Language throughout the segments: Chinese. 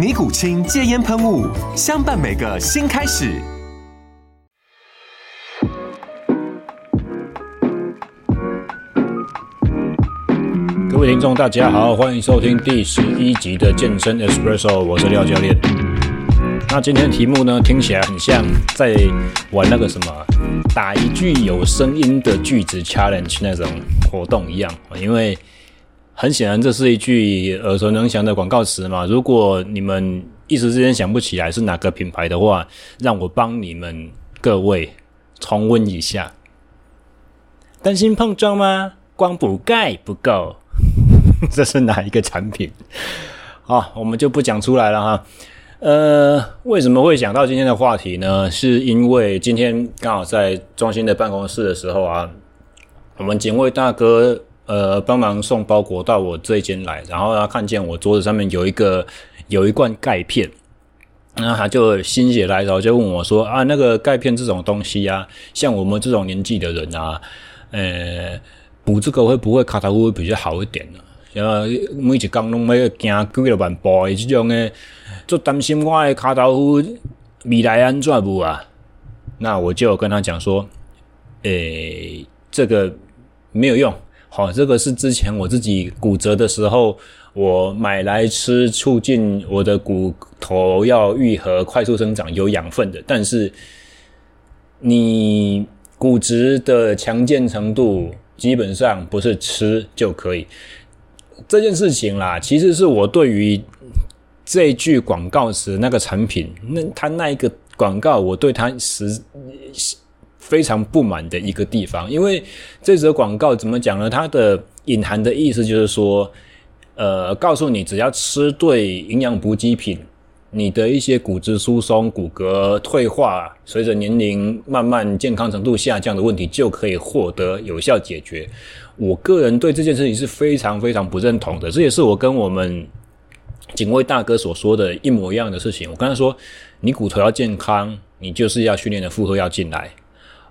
尼古清戒烟喷雾，相伴每个新开始。各位听众，大家好，欢迎收听第十一集的健身 Espresso，我是廖教练。那今天的题目呢，听起来很像在玩那个什么打一句有声音的句子 challenge 那种活动一样，因为。很显然，这是一句耳熟能详的广告词嘛。如果你们一时之间想不起来是哪个品牌的话，让我帮你们各位重温一下。担心碰撞吗？光补钙不够，这是哪一个产品？好，我们就不讲出来了哈。呃，为什么会想到今天的话题呢？是因为今天刚好在中心的办公室的时候啊，我们警卫大哥。呃，帮忙送包裹到我这间来，然后他看见我桌子上面有一个有一罐钙片，然后他就心血来潮就问我说：“啊，那个钙片这种东西啊，像我们这种年纪的人啊，呃，补这个会不会卡头夫会比较好一点呢？然后每一工拢要行几个万步的这种的，就担心我的卡头夫未来安怎不啊？那我就跟他讲说，诶，这个没有用。”好，这个是之前我自己骨折的时候，我买来吃，促进我的骨头要愈合、快速生长、有养分的。但是你骨质的强健程度，基本上不是吃就可以。这件事情啦，其实是我对于这句广告词那个产品，那他那一个广告，我对他实。非常不满的一个地方，因为这则广告怎么讲呢？它的隐含的意思就是说，呃，告诉你只要吃对营养补给品，你的一些骨质疏松、骨骼退化，随着年龄慢慢健康程度下降的问题，就可以获得有效解决。我个人对这件事情是非常非常不认同的，这也是我跟我们警卫大哥所说的一模一样的事情。我跟他说，你骨头要健康，你就是要训练的负荷要进来。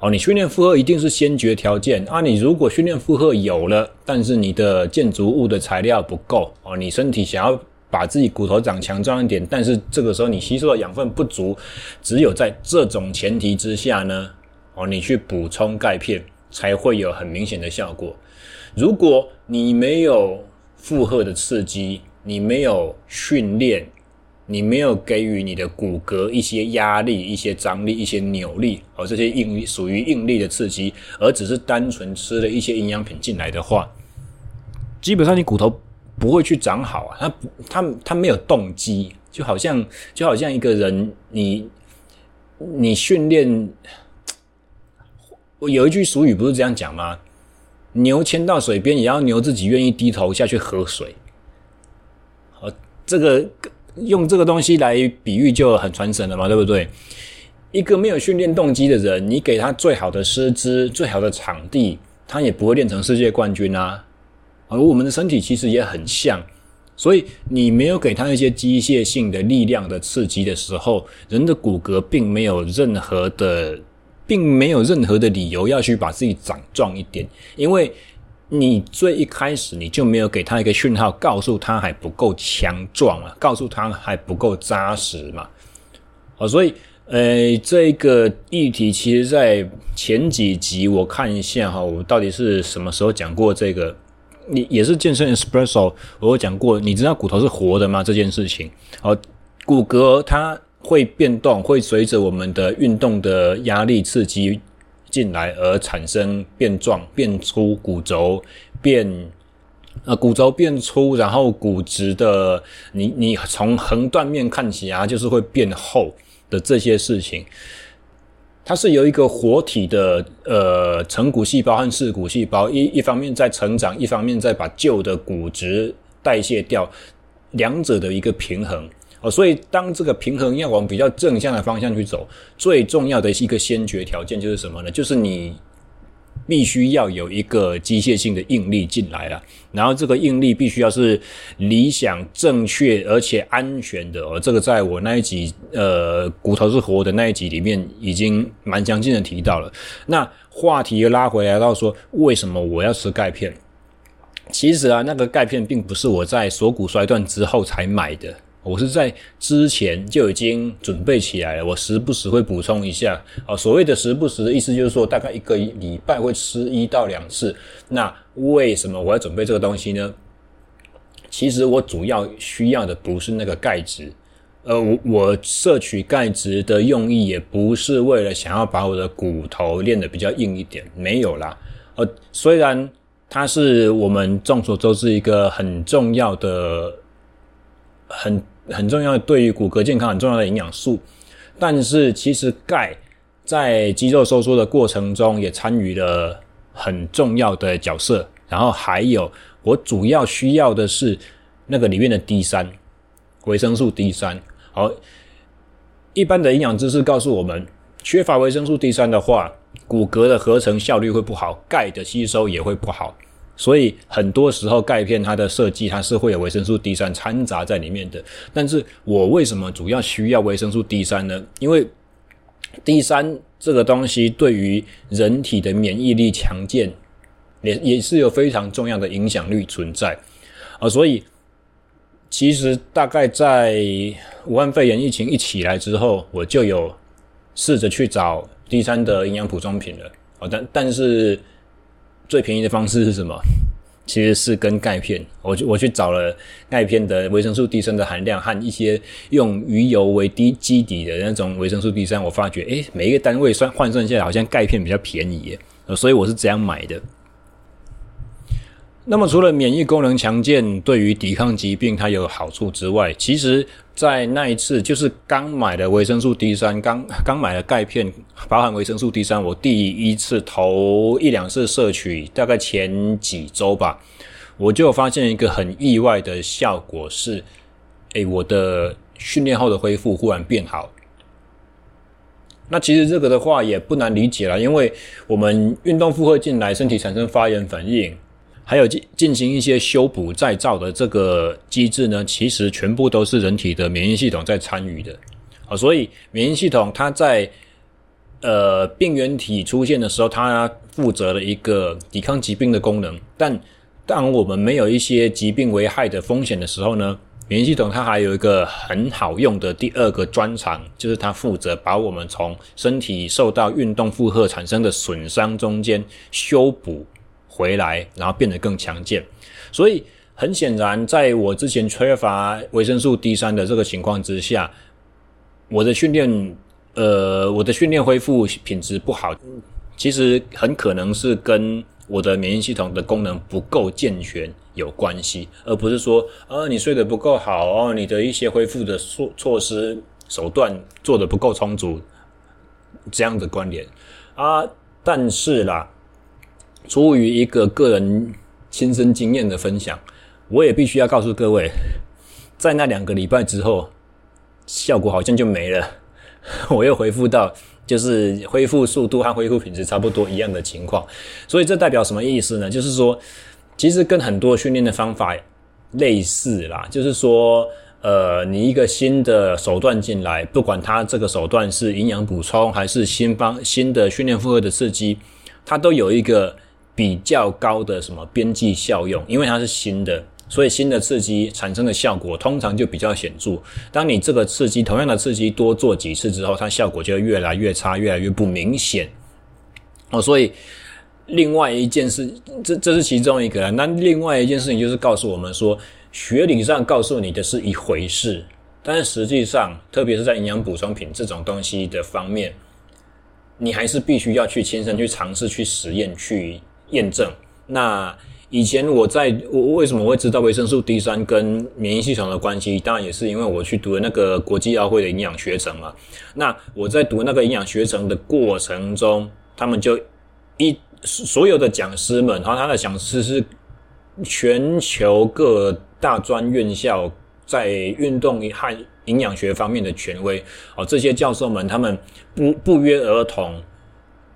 哦，你训练负荷一定是先决条件啊！你如果训练负荷有了，但是你的建筑物的材料不够哦，你身体想要把自己骨头长强壮一点，但是这个时候你吸收的养分不足，只有在这种前提之下呢，哦，你去补充钙片才会有很明显的效果。如果你没有负荷的刺激，你没有训练。你没有给予你的骨骼一些压力、一些张力、一些扭力，和这些应属于应力的刺激，而只是单纯吃了一些营养品进来的话，基本上你骨头不会去长好啊。他他他没有动机，就好像就好像一个人，你你训练，我有一句俗语不是这样讲吗？牛牵到水边，也要牛自己愿意低头下去喝水。好，这个。用这个东西来比喻就很传神了嘛，对不对？一个没有训练动机的人，你给他最好的师资、最好的场地，他也不会练成世界冠军啊。而我们的身体其实也很像，所以你没有给他一些机械性的力量的刺激的时候，人的骨骼并没有任何的，并没有任何的理由要去把自己长壮一点，因为。你最一开始你就没有给他一个讯号，告诉他还不够强壮啊，告诉他还不够扎实嘛。好，所以呃，这个议题其实，在前几集我看一下哈，我到底是什么时候讲过这个？你也是健身 Espresso，我有讲过，你知道骨头是活的吗？这件事情，好，骨骼它会变动，会随着我们的运动的压力刺激进来而产生变壮、变粗，骨轴变。呃，骨轴变粗，然后骨质的，你你从横断面看起来就是会变厚的这些事情，它是由一个活体的呃成骨细胞和噬骨细胞一一方面在成长，一方面在把旧的骨质代谢掉，两者的一个平衡哦。所以当这个平衡要往比较正向的方向去走，最重要的一个先决条件就是什么呢？就是你。必须要有一个机械性的应力进来了，然后这个应力必须要是理想、正确而且安全的。哦，这个在我那一集呃骨头是活的那一集里面已经蛮详尽的提到了。那话题又拉回来到说，为什么我要吃钙片？其实啊，那个钙片并不是我在锁骨摔断之后才买的。我是在之前就已经准备起来了，我时不时会补充一下。哦，所谓的时不时的意思就是说，大概一个礼拜会吃一到两次。那为什么我要准备这个东西呢？其实我主要需要的不是那个钙质，呃，我我摄取钙质的用意也不是为了想要把我的骨头练得比较硬一点，没有啦。呃，虽然它是我们众所周知一个很重要的。很很重要，对于骨骼健康很重要的营养素，但是其实钙在肌肉收缩的过程中也参与了很重要的角色。然后还有，我主要需要的是那个里面的 D 三，维生素 D 三。好，一般的营养知识告诉我们，缺乏维生素 D 三的话，骨骼的合成效率会不好，钙的吸收也会不好。所以很多时候钙片它的设计它是会有维生素 D 三掺杂在里面的，但是我为什么主要需要维生素 D 三呢？因为 D 三这个东西对于人体的免疫力强健也也是有非常重要的影响力存在啊，所以其实大概在武汉肺炎疫情一起来之后，我就有试着去找 D 三的营养补充品了啊，但但是。最便宜的方式是什么？其实是跟钙片，我去我去找了钙片的维生素 D 三的含量和一些用鱼油为低基底的那种维生素 D 三，我发觉，诶，每一个单位算换算下来，好像钙片比较便宜耶，所以我是这样买的。那么除了免疫功能强健，对于抵抗疾病它有好处之外，其实，在那一次就是刚买的维生素 D 三，刚刚买的钙片，包含维生素 D 三，我第一次头一两次摄取，大概前几周吧，我就发现一个很意外的效果是，诶，我的训练后的恢复忽然变好。那其实这个的话也不难理解啦，因为我们运动负荷进来，身体产生发炎反应。还有进进行一些修补再造的这个机制呢，其实全部都是人体的免疫系统在参与的，啊，所以免疫系统它在呃病原体出现的时候，它负责了一个抵抗疾病的功能。但当我们没有一些疾病危害的风险的时候呢，免疫系统它还有一个很好用的第二个专长，就是它负责把我们从身体受到运动负荷产生的损伤中间修补。回来，然后变得更强健。所以很显然，在我之前缺乏维生素 D 三的这个情况之下，我的训练，呃，我的训练恢复品质不好，其实很可能是跟我的免疫系统的功能不够健全有关系，而不是说，呃，你睡得不够好哦，你的一些恢复的措措施手段做得不够充足这样的关联啊。但是啦。出于一个个人亲身经验的分享，我也必须要告诉各位，在那两个礼拜之后，效果好像就没了，我又恢复到就是恢复速度和恢复品质差不多一样的情况。所以这代表什么意思呢？就是说，其实跟很多训练的方法类似啦，就是说，呃，你一个新的手段进来，不管它这个手段是营养补充还是新方新的训练负荷的刺激，它都有一个。比较高的什么边际效用，因为它是新的，所以新的刺激产生的效果通常就比较显著。当你这个刺激同样的刺激多做几次之后，它效果就越来越差，越来越不明显。哦，所以另外一件事，这这是其中一个。那另外一件事情就是告诉我们说，学理上告诉你的是一回事，但是实际上，特别是在营养补充品这种东西的方面，你还是必须要去亲身去尝试、去实验、去验证。那以前我在我为什么会知道维生素 D 三跟免疫系统的关系？当然也是因为我去读了那个国际奥会的营养学程嘛。那我在读那个营养学程的过程中，他们就一所有的讲师们，然后他的讲师是全球各大专院校。在运动和营养学方面的权威哦，这些教授们他们不不约而同，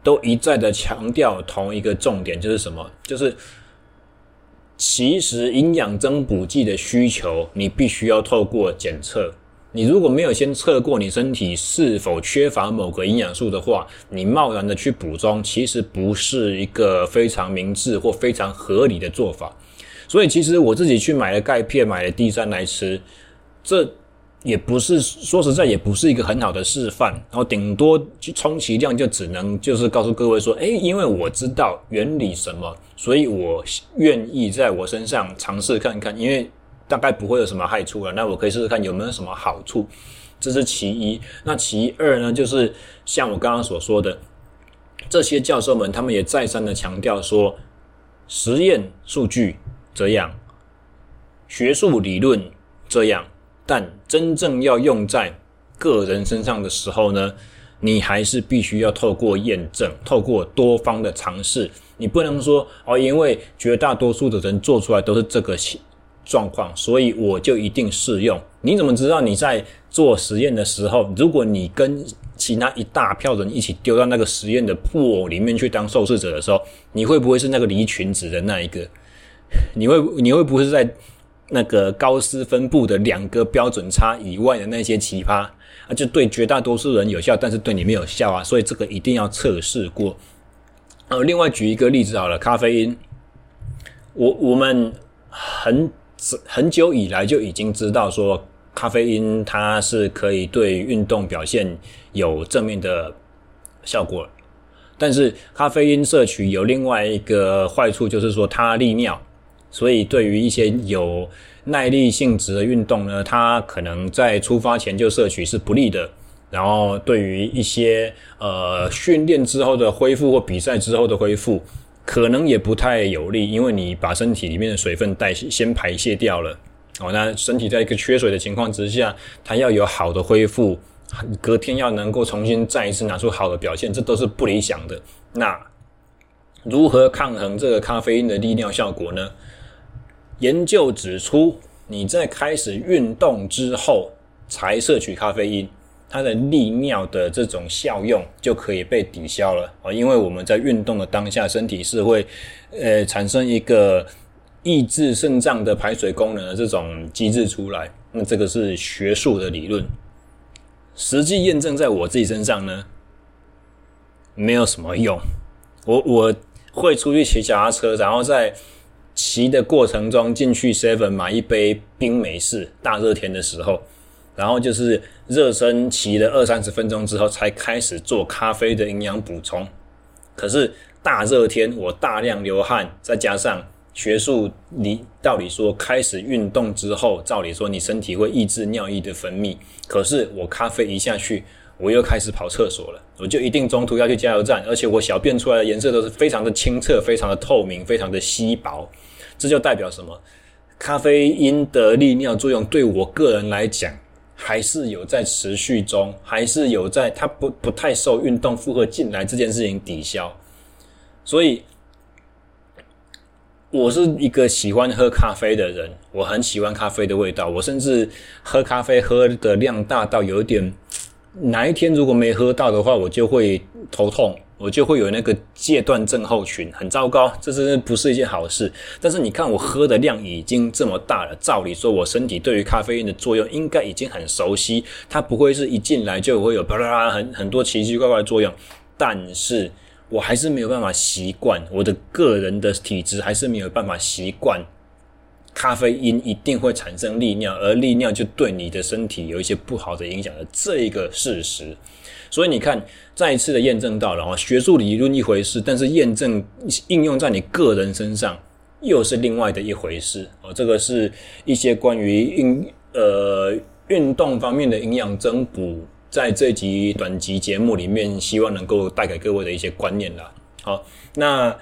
都一再的强调同一个重点，就是什么？就是其实营养增补剂的需求，你必须要透过检测。你如果没有先测过你身体是否缺乏某个营养素的话，你贸然的去补充，其实不是一个非常明智或非常合理的做法。所以其实我自己去买了钙片，买了 D 三来吃，这也不是说实在，也不是一个很好的示范。然后顶多去充其量就只能就是告诉各位说，诶，因为我知道原理什么，所以我愿意在我身上尝试看看，因为大概不会有什么害处了。那我可以试试看有没有什么好处，这是其一。那其二呢，就是像我刚刚所说的，这些教授们他们也再三的强调说，实验数据。这样，学术理论这样，但真正要用在个人身上的时候呢，你还是必须要透过验证，透过多方的尝试。你不能说哦，因为绝大多数的人做出来都是这个状况，所以我就一定适用。你怎么知道你在做实验的时候，如果你跟其他一大票人一起丢到那个实验的破里面去当受试者的时候，你会不会是那个离群子的那一个？你会你会不会是在那个高斯分布的两个标准差以外的那些奇葩啊？就对绝大多数人有效，但是对你没有效啊！所以这个一定要测试过。呃，另外举一个例子好了，咖啡因，我我们很很久以来就已经知道说，咖啡因它是可以对运动表现有正面的效果。但是咖啡因摄取有另外一个坏处，就是说它利尿，所以对于一些有耐力性质的运动呢，它可能在出发前就摄取是不利的。然后对于一些呃训练之后的恢复或比赛之后的恢复，可能也不太有利，因为你把身体里面的水分代先排泄掉了，哦，那身体在一个缺水的情况之下，它要有好的恢复。隔天要能够重新再一次拿出好的表现，这都是不理想的。那如何抗衡这个咖啡因的利尿效果呢？研究指出，你在开始运动之后才摄取咖啡因，它的利尿的这种效用就可以被抵消了啊！因为我们在运动的当下，身体是会呃产生一个抑制肾脏的排水功能的这种机制出来。那这个是学术的理论。实际验证在我自己身上呢，没有什么用。我我会出去骑脚踏车，然后在骑的过程中进去 Seven 买一杯冰美式，大热天的时候，然后就是热身骑了二三十分钟之后，才开始做咖啡的营养补充。可是大热天我大量流汗，再加上。学术理道理说，开始运动之后，照理说你身体会抑制尿液的分泌。可是我咖啡一下去，我又开始跑厕所了，我就一定中途要去加油站，而且我小便出来的颜色都是非常的清澈、非常的透明、非常的稀薄。这就代表什么？咖啡因的利尿作用对我个人来讲，还是有在持续中，还是有在它不不太受运动负荷进来这件事情抵消。所以。我是一个喜欢喝咖啡的人，我很喜欢咖啡的味道。我甚至喝咖啡喝的量大到有点，哪一天如果没喝到的话，我就会头痛，我就会有那个戒断症候群，很糟糕，这真的不是一件好事。但是你看我喝的量已经这么大了，照理说我身体对于咖啡因的作用应该已经很熟悉，它不会是一进来就会有啪啦啦很很多奇奇怪怪的作用，但是。我还是没有办法习惯，我的个人的体质还是没有办法习惯，咖啡因一定会产生利尿，而利尿就对你的身体有一些不好的影响的这一个事实。所以你看，再一次的验证到了，学术理论一回事，但是验证应用在你个人身上又是另外的一回事。哦，这个是一些关于运呃运动方面的营养增补，在这集短集节目里面，希望能够带给各位的一些观念啦。好，那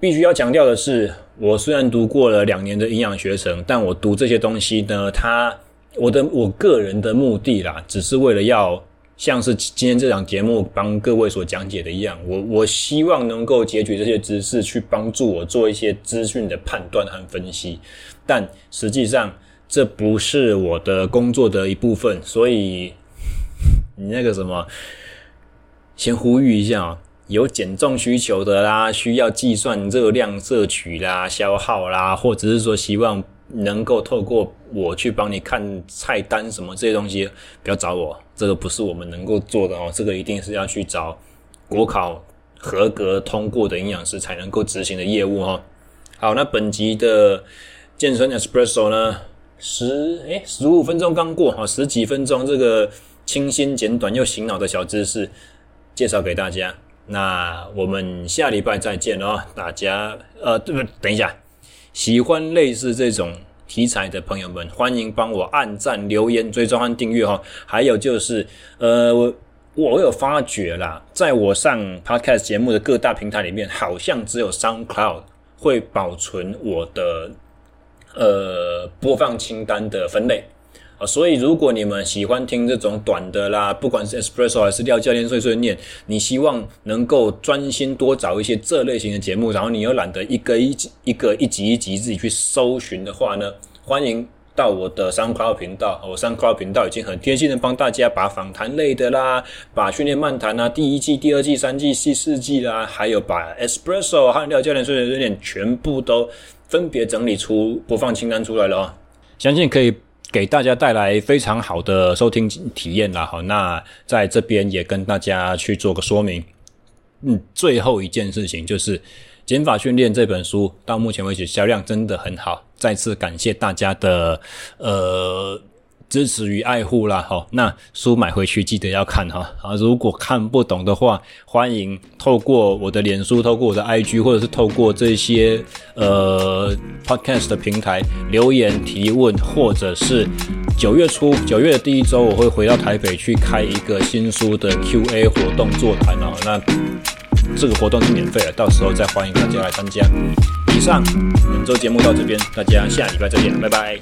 必须要强调的是，我虽然读过了两年的营养学程，但我读这些东西呢，它我的我个人的目的啦，只是为了要像是今天这档节目帮各位所讲解的一样，我我希望能够截取这些知识，去帮助我做一些资讯的判断和分析，但实际上。这不是我的工作的一部分，所以你那个什么，先呼吁一下，有减重需求的啦，需要计算热量摄取啦、消耗啦，或者是说希望能够透过我去帮你看菜单什么这些东西，不要找我，这个不是我们能够做的哦，这个一定是要去找国考合格通过的营养师才能够执行的业务哦。好，那本集的健身 Espresso 呢？十诶十五分钟刚过哈，十几分钟这个清新简短又醒脑的小知识介绍给大家。那我们下礼拜再见哦，大家呃不等一下，喜欢类似这种题材的朋友们，欢迎帮我按赞、留言、追踪和订阅哈。还有就是呃我我有发觉啦，在我上 Podcast 节目的各大平台里面，好像只有 SoundCloud 会保存我的。呃，播放清单的分类啊，所以如果你们喜欢听这种短的啦，不管是 Espresso 还是廖教练碎碎念，你希望能够专心多找一些这类型的节目，然后你又懒得一个一集一个一集一集自己去搜寻的话呢，欢迎到我的 SoundCloud 频道，我 SoundCloud 频道已经很贴心的帮大家把访谈类的啦，把训练漫谈啊，第一季、第二季、三季、第四季啦，还有把 Espresso 和廖教练碎碎念全部都。分别整理出播放清单出来了哦，相信可以给大家带来非常好的收听体验啦。好，那在这边也跟大家去做个说明。嗯，最后一件事情就是《减法训练》这本书到目前为止销量真的很好，再次感谢大家的呃。支持与爱护啦，好，那书买回去记得要看哈，啊，如果看不懂的话，欢迎透过我的脸书、透过我的 IG，或者是透过这些呃 Podcast 的平台留言提问，或者是九月初九月的第一周，我会回到台北去开一个新书的 QA 活动座谈哦，那这个活动是免费的，到时候再欢迎大家来参加。以上本周节目到这边，大家下礼拜再见，拜拜。